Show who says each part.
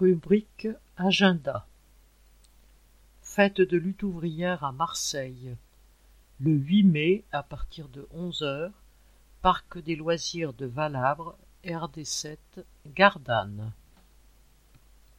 Speaker 1: Rubrique Agenda Fête de lutte ouvrière à Marseille. Le 8 mai, à partir de 11h, Parc des loisirs de Valabre, RD7, Gardanne.